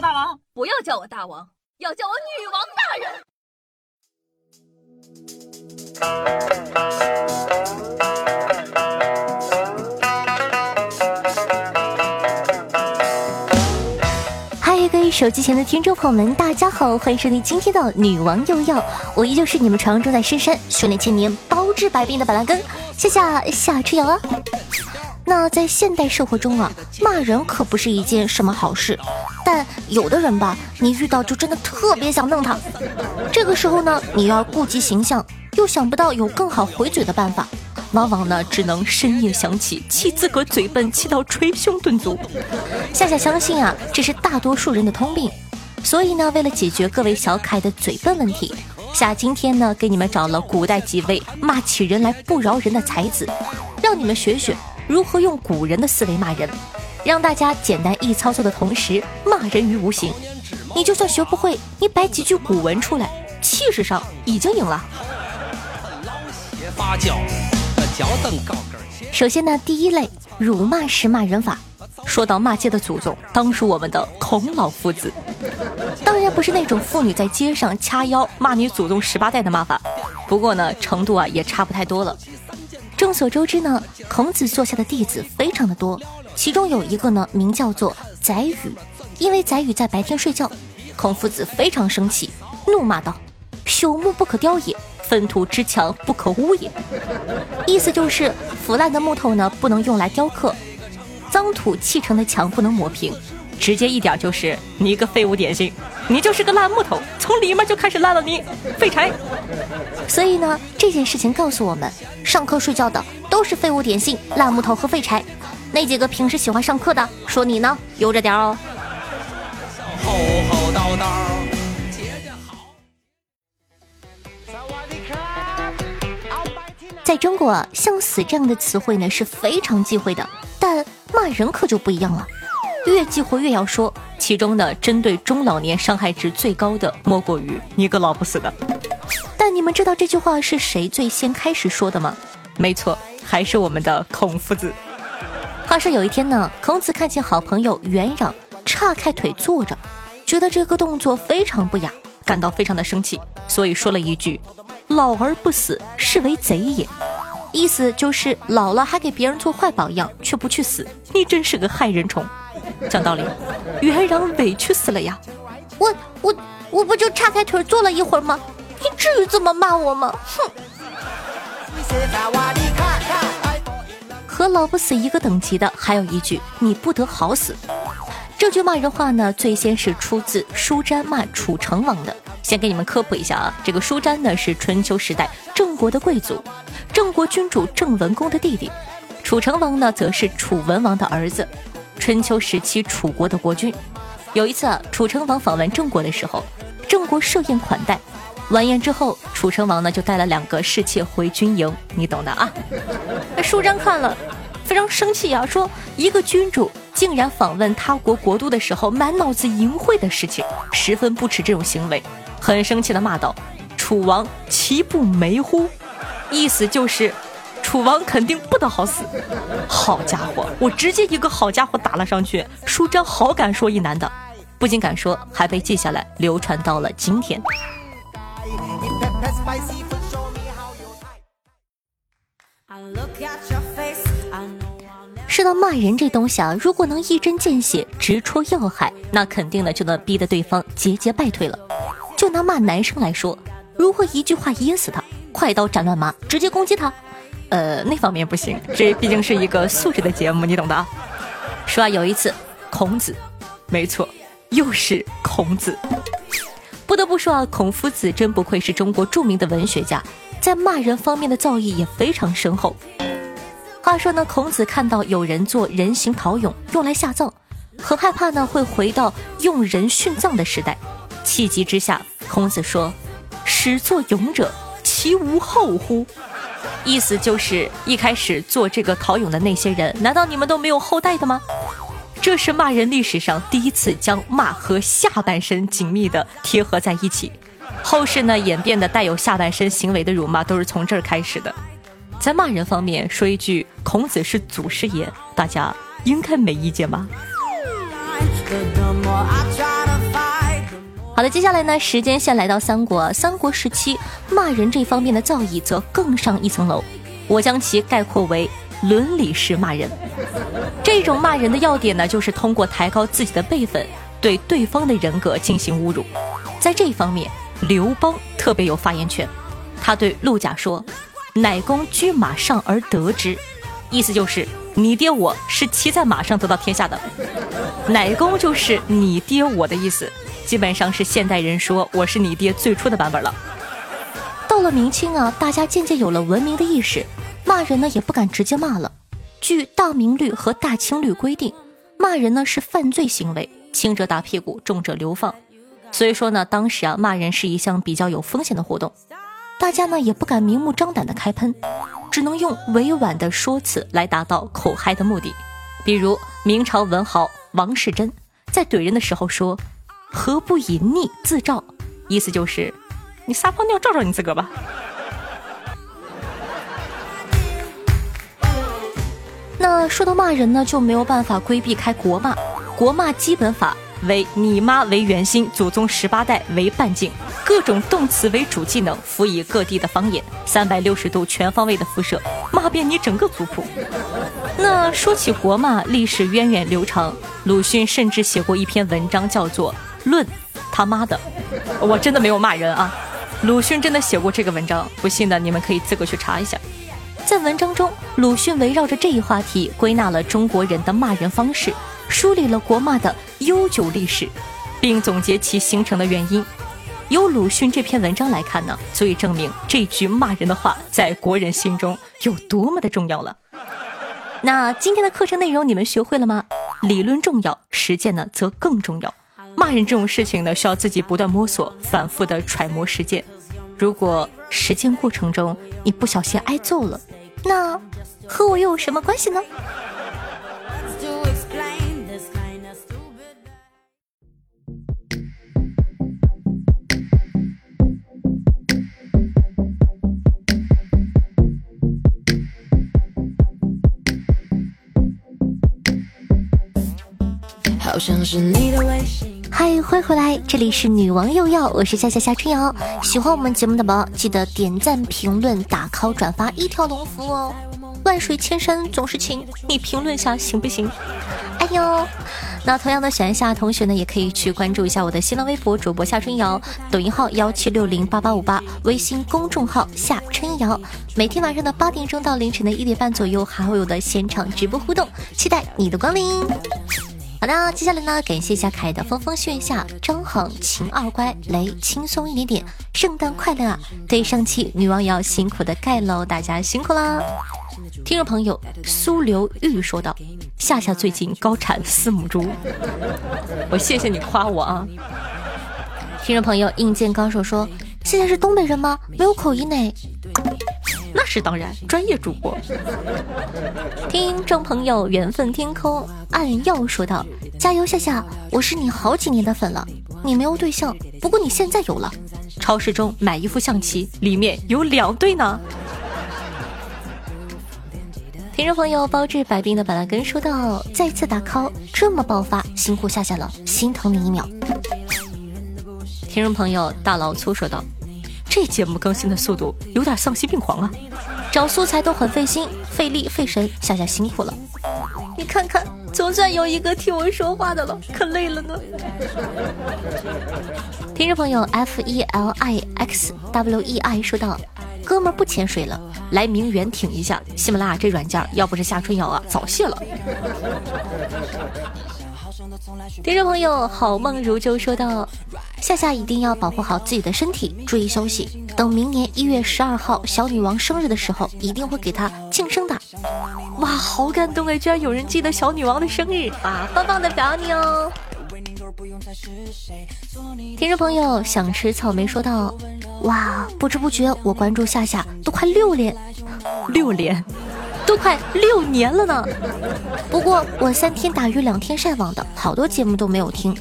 大王，不要叫我大王，要叫我女王大人。嗨，各位手机前的听众朋友们，大家好，欢迎收听今天的女王又要，我依旧是你们传说中在深山修炼千年、包治百病的板蓝根，谢谢夏春瑶啊。那在现代社会中啊，骂人可不是一件什么好事，但有的人吧，你遇到就真的特别想弄他。这个时候呢，你要顾及形象，又想不到有更好回嘴的办法，往往呢只能深夜想起，气自个嘴笨，气到捶胸顿足。夏夏相信啊，这是大多数人的通病。所以呢，为了解决各位小可爱的嘴笨问题，夏今天呢给你们找了古代几位骂起人来不饶人的才子，让你们学学。如何用古人的思维骂人，让大家简单易操作的同时骂人于无形？你就算学不会，你摆几句古文出来，气势上已经赢了。首先呢，第一类辱骂式骂人法。说到骂街的祖宗，当属我们的孔老夫子。当然不是那种妇女在街上掐腰骂你祖宗十八代的骂法，不过呢，程度啊也差不太多了。众所周知呢，孔子座下的弟子非常的多，其中有一个呢名叫做宰予，因为宰予在白天睡觉，孔夫子非常生气，怒骂道：“朽木不可雕也，粪土之墙不可污也。”意思就是腐烂的木头呢不能用来雕刻，脏土砌成的墙不能抹平，直接一点就是你一个废物点心，你就是个烂木头，从里面就开始烂了你，废柴。所以呢，这件事情告诉我们，上课睡觉的都是废物点心、烂木头和废柴。那几个平时喜欢上课的，说你呢，悠着点哦。在中国啊，像死这样的词汇呢是非常忌讳的，但骂人可就不一样了，越激活越要说。其中呢，针对中老年伤害值最高的，莫过于你个老不死的。但你们知道这句话是谁最先开始说的吗？没错，还是我们的孔夫子。话说有一天呢，孔子看见好朋友元壤叉开腿坐着，觉得这个动作非常不雅，感到非常的生气，所以说了一句：“老而不死，是为贼也。”意思就是老了还给别人做坏榜样，却不去死，你真是个害人虫。讲道理，元壤委屈死了呀！我我我不就叉开腿坐了一会儿吗？你至于这么骂我吗？哼！和老不死一个等级的，还有一句“你不得好死”。这句骂人话呢，最先是出自舒詹骂楚成王的。先给你们科普一下啊，这个舒詹呢是春秋时代郑国的贵族，郑国君主郑文公的弟弟。楚成王呢，则是楚文王的儿子，春秋时期楚国的国君。有一次啊，楚成王访问郑国的时候，郑国设宴款待。完宴之后，楚成王呢就带了两个侍妾回军营，你懂的啊。那舒詹看了，非常生气啊，说一个君主竟然访问他国国都的时候满脑子淫秽的事情，十分不耻这种行为，很生气的骂道：“楚王岂不梅乎？”意思就是楚王肯定不得好死。好家伙，我直接一个好家伙打了上去，舒张好敢说一男的，不仅敢说，还被记下来流传到了今天。说到骂人这东西啊，如果能一针见血、直戳要害，那肯定的就能逼得对方节节败退了。就拿骂男生来说，如何一句话噎死他，快刀斩乱麻，直接攻击他？呃，那方面不行，这毕竟是一个素质的节目，你懂的啊。说啊，有一次，孔子，没错，又是孔子。不得不说啊，孔夫子真不愧是中国著名的文学家，在骂人方面的造诣也非常深厚。话说呢，孔子看到有人做人形陶俑用来下葬，很害怕呢会回到用人殉葬的时代，气急之下，孔子说：“始作俑者，其无后乎？”意思就是一开始做这个陶俑的那些人，难道你们都没有后代的吗？这是骂人历史上第一次将骂和下半身紧密的贴合在一起，后世呢演变的带有下半身行为的辱骂都是从这儿开始的。在骂人方面说一句“孔子是祖师爷”，大家应该没意见吧？好的，接下来呢，时间线来到三国。三国时期，骂人这方面的造诣则更上一层楼。我将其概括为伦理式骂人。这种骂人的要点呢，就是通过抬高自己的辈分，对对方的人格进行侮辱。在这方面，刘邦特别有发言权。他对陆贾说：“乃公居马上而得之。”意思就是你爹我是骑在马上得到天下的。乃公就是你爹我的意思。基本上是现代人说我是你爹最初的版本了。到了明清啊，大家渐渐有了文明的意识，骂人呢也不敢直接骂了。据《大明律》和《大清律》规定，骂人呢是犯罪行为，轻者打屁股，重者流放。所以说呢，当时啊骂人是一项比较有风险的活动，大家呢也不敢明目张胆的开喷，只能用委婉的说辞来达到口嗨的目的。比如明朝文豪王世贞在怼人的时候说。何不以逆自照？意思就是，你撒泡尿照照你自个儿吧。那说到骂人呢，就没有办法规避开国骂。国骂基本法为你妈为圆心，祖宗十八代为半径，各种动词为主技能，辅以各地的方言，三百六十度全方位的辐射，骂遍你整个族谱。那说起国骂，历史源远流长，鲁迅甚至写过一篇文章，叫做。论他妈的，我真的没有骂人啊！鲁迅真的写过这个文章，不信的你们可以自个去查一下。在文章中，鲁迅围绕着这一话题，归纳了中国人的骂人方式，梳理了国骂的悠久历史，并总结其形成的原因。由鲁迅这篇文章来看呢，足以证明这句骂人的话在国人心中有多么的重要了。那今天的课程内容你们学会了吗？理论重要，实践呢则更重要。骂人这种事情呢，需要自己不断摸索、反复的揣摩实践。如果实践过程中你不小心挨揍了，那和我又有什么关系呢？好像是你的微信。嗨，欢迎回来，这里是女王又要，我是夏夏夏春瑶。喜欢我们节目的宝宝，记得点赞、评论、打 call、转发，一条龙服务哦。万水千山总是情，你评论下行不行？哎呦，那同样的喜欢夏同学呢，也可以去关注一下我的新浪微博主播夏春瑶，抖音号幺七六零八八五八，微信公众号夏春瑶。每天晚上的八点钟到凌晨的一点半左右，还会有的现场直播互动，期待你的光临。好的，接下来呢，感谢一下凯的风风炫下张恒秦二乖雷轻松一点点，圣诞快乐啊！对上期女王也要辛苦的盖喽，大家辛苦啦！听众朋友苏刘玉说道：“夏夏最近高产四母猪，我谢谢你夸我啊！”听众朋友硬件高手说：“夏夏是东北人吗？没有口音呢。”是当然，专业主播。听众朋友，缘分天空暗耀说道：“加油，夏夏，我是你好几年的粉了。你没有对象，不过你现在有了。超市中买一副象棋，里面有两对呢。”听众朋友，包治百病的板蓝根说道：“再次打 call，这么爆发，辛苦夏夏了，心疼你一秒。”听众朋友，大老粗说道。这节目更新的速度有点丧心病狂啊！找素材都很费心、费力、费神，夏夏辛苦了。你看看，总算有一个替我说话的了，可累了呢。听众朋友 F E L I X W E I 说道：“哥们儿不潜水了，来名媛挺一下。喜马拉雅这软件，要不是夏春瑶啊，早卸了。”听众朋友，好梦如旧说道：“夏夏一定要保护好自己的身体，注意休息。等明年一月十二号小女王生日的时候，一定会给她庆生的。”哇，好感动哎！居然有人记得小女王的生日啊，棒棒的表扬你哦！听众朋友想吃草莓说道：“哇，不知不觉我关注夏夏都快六年，六年。”都快六年了呢，不过我三天打鱼两天晒网的，好多节目都没有听。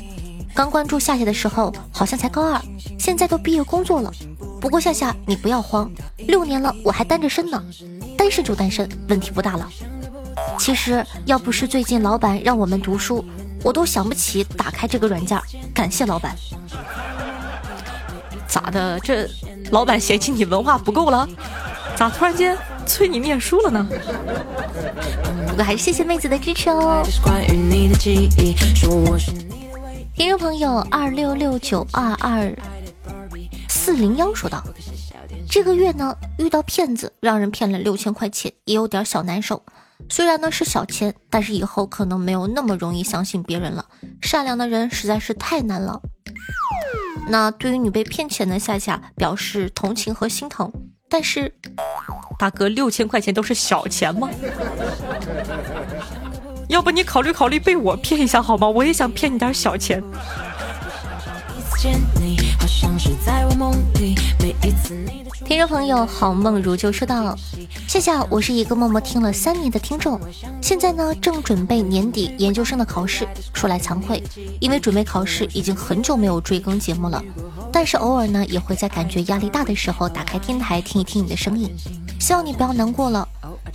刚关注夏夏的时候好像才高二，现在都毕业工作了。不过夏夏你不要慌，六年了我还单着身呢，单身就单身，问题不大了。其实要不是最近老板让我们读书，我都想不起打开这个软件。感谢老板。咋的？这老板嫌弃你文化不够了？咋突然间催你念书了呢？不过还是谢谢妹子的支持哦。听众朋友二六六九二二四零幺说道：“这个月呢遇到骗子，让人骗了六千块钱，也有点小难受。虽然呢是小钱，但是以后可能没有那么容易相信别人了。善良的人实在是太难了。”那对于你被骗钱的夏夏表示同情和心疼，但是大哥六千块钱都是小钱吗？要不你考虑考虑被我骗一下好吗？我也想骗你点小钱。听众朋友，好梦如就说道：“谢谢，我是一个默默听了三年的听众，现在呢正准备年底研究生的考试。说来惭愧，因为准备考试已经很久没有追更节目了，但是偶尔呢也会在感觉压力大的时候打开电台听一听你的声音。希望你不要难过了。”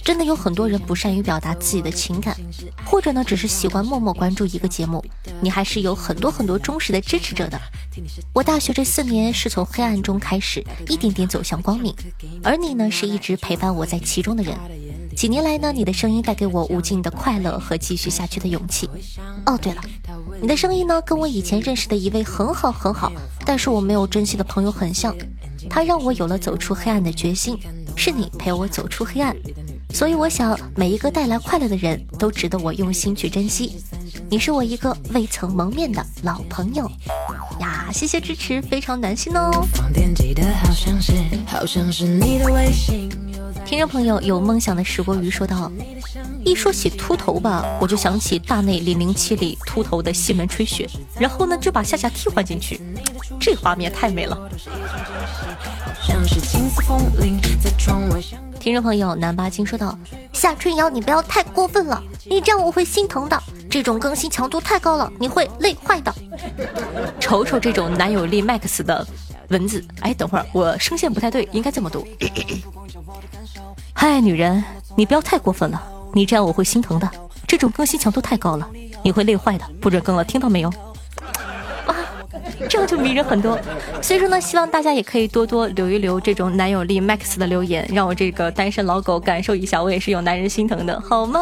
真的有很多人不善于表达自己的情感，或者呢，只是习惯默默关注一个节目。你还是有很多很多忠实的支持者的。我大学这四年是从黑暗中开始，一点点走向光明，而你呢，是一直陪伴我在其中的人。几年来呢，你的声音带给我无尽的快乐和继续下去的勇气。哦，对了，你的声音呢，跟我以前认识的一位很好很好，但是我没有珍惜的朋友很像，他让我有了走出黑暗的决心。是你陪我走出黑暗。所以我想，每一个带来快乐的人都值得我用心去珍惜。你是我一个未曾蒙面的老朋友呀，谢谢支持，非常暖心哦。听众朋友有梦想的石锅鱼说道：“一说起秃头吧，我就想起大内零零七里秃头的西门吹雪，然后呢就把夏夏替换进去，这画面太美了。”听众朋友，南巴金说道：“夏春瑶，你不要太过分了，你这样我会心疼的。这种更新强度太高了，你会累坏的。瞅瞅这种男友力 max 的文字，哎，等会儿我声线不太对，应该这么读。嗨，女人，你不要太过分了，你这样我会心疼的。这种更新强度太高了，你会累坏的，不准更了，听到没有？”这样就迷人很多，所以说呢，希望大家也可以多多留一留这种男友力 max 的留言，让我这个单身老狗感受一下，我也是有男人心疼的，好吗？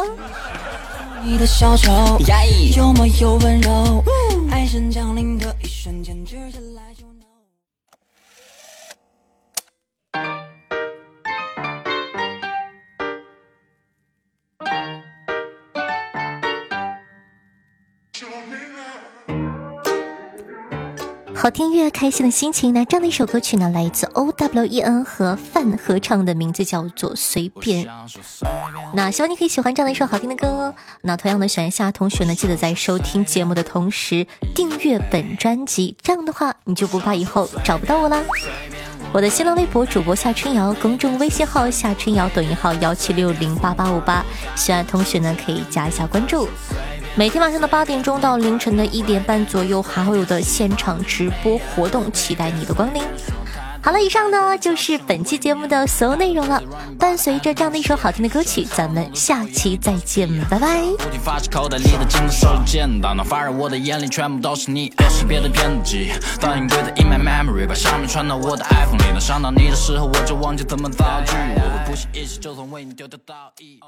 好听越开心的心情呢？这样的一首歌曲呢，来自 O W E N 和范合唱的，名字叫做《随便》。那希望你可以喜欢这样的一首好听的歌哦。那同样的，喜欢夏同学呢，记得在收听节目的同时订阅本专辑，这样的话你就不怕以后找不到我啦。我的新浪微博主播夏春瑶，公众微信号夏春瑶，抖音号幺七六零八八五八，喜欢同学呢可以加一下关注。每天晚上的八点钟到凌晨的一点半左右，还会有的现场直播活动，期待你的光临。好了，以上呢就是本期节目的所有内容了。伴随着这样的一首好听的歌曲，咱们下期再见，拜拜。不停发起口袋里的金子手里剑，大脑发热，我的眼里全部都是你。爱是别的编辑，当隐归的 in my memory，把下面传到我的 iPhone 里。能伤到你的时候，我就忘记怎么造句。我会不惜一切，就算为你丢掉道义。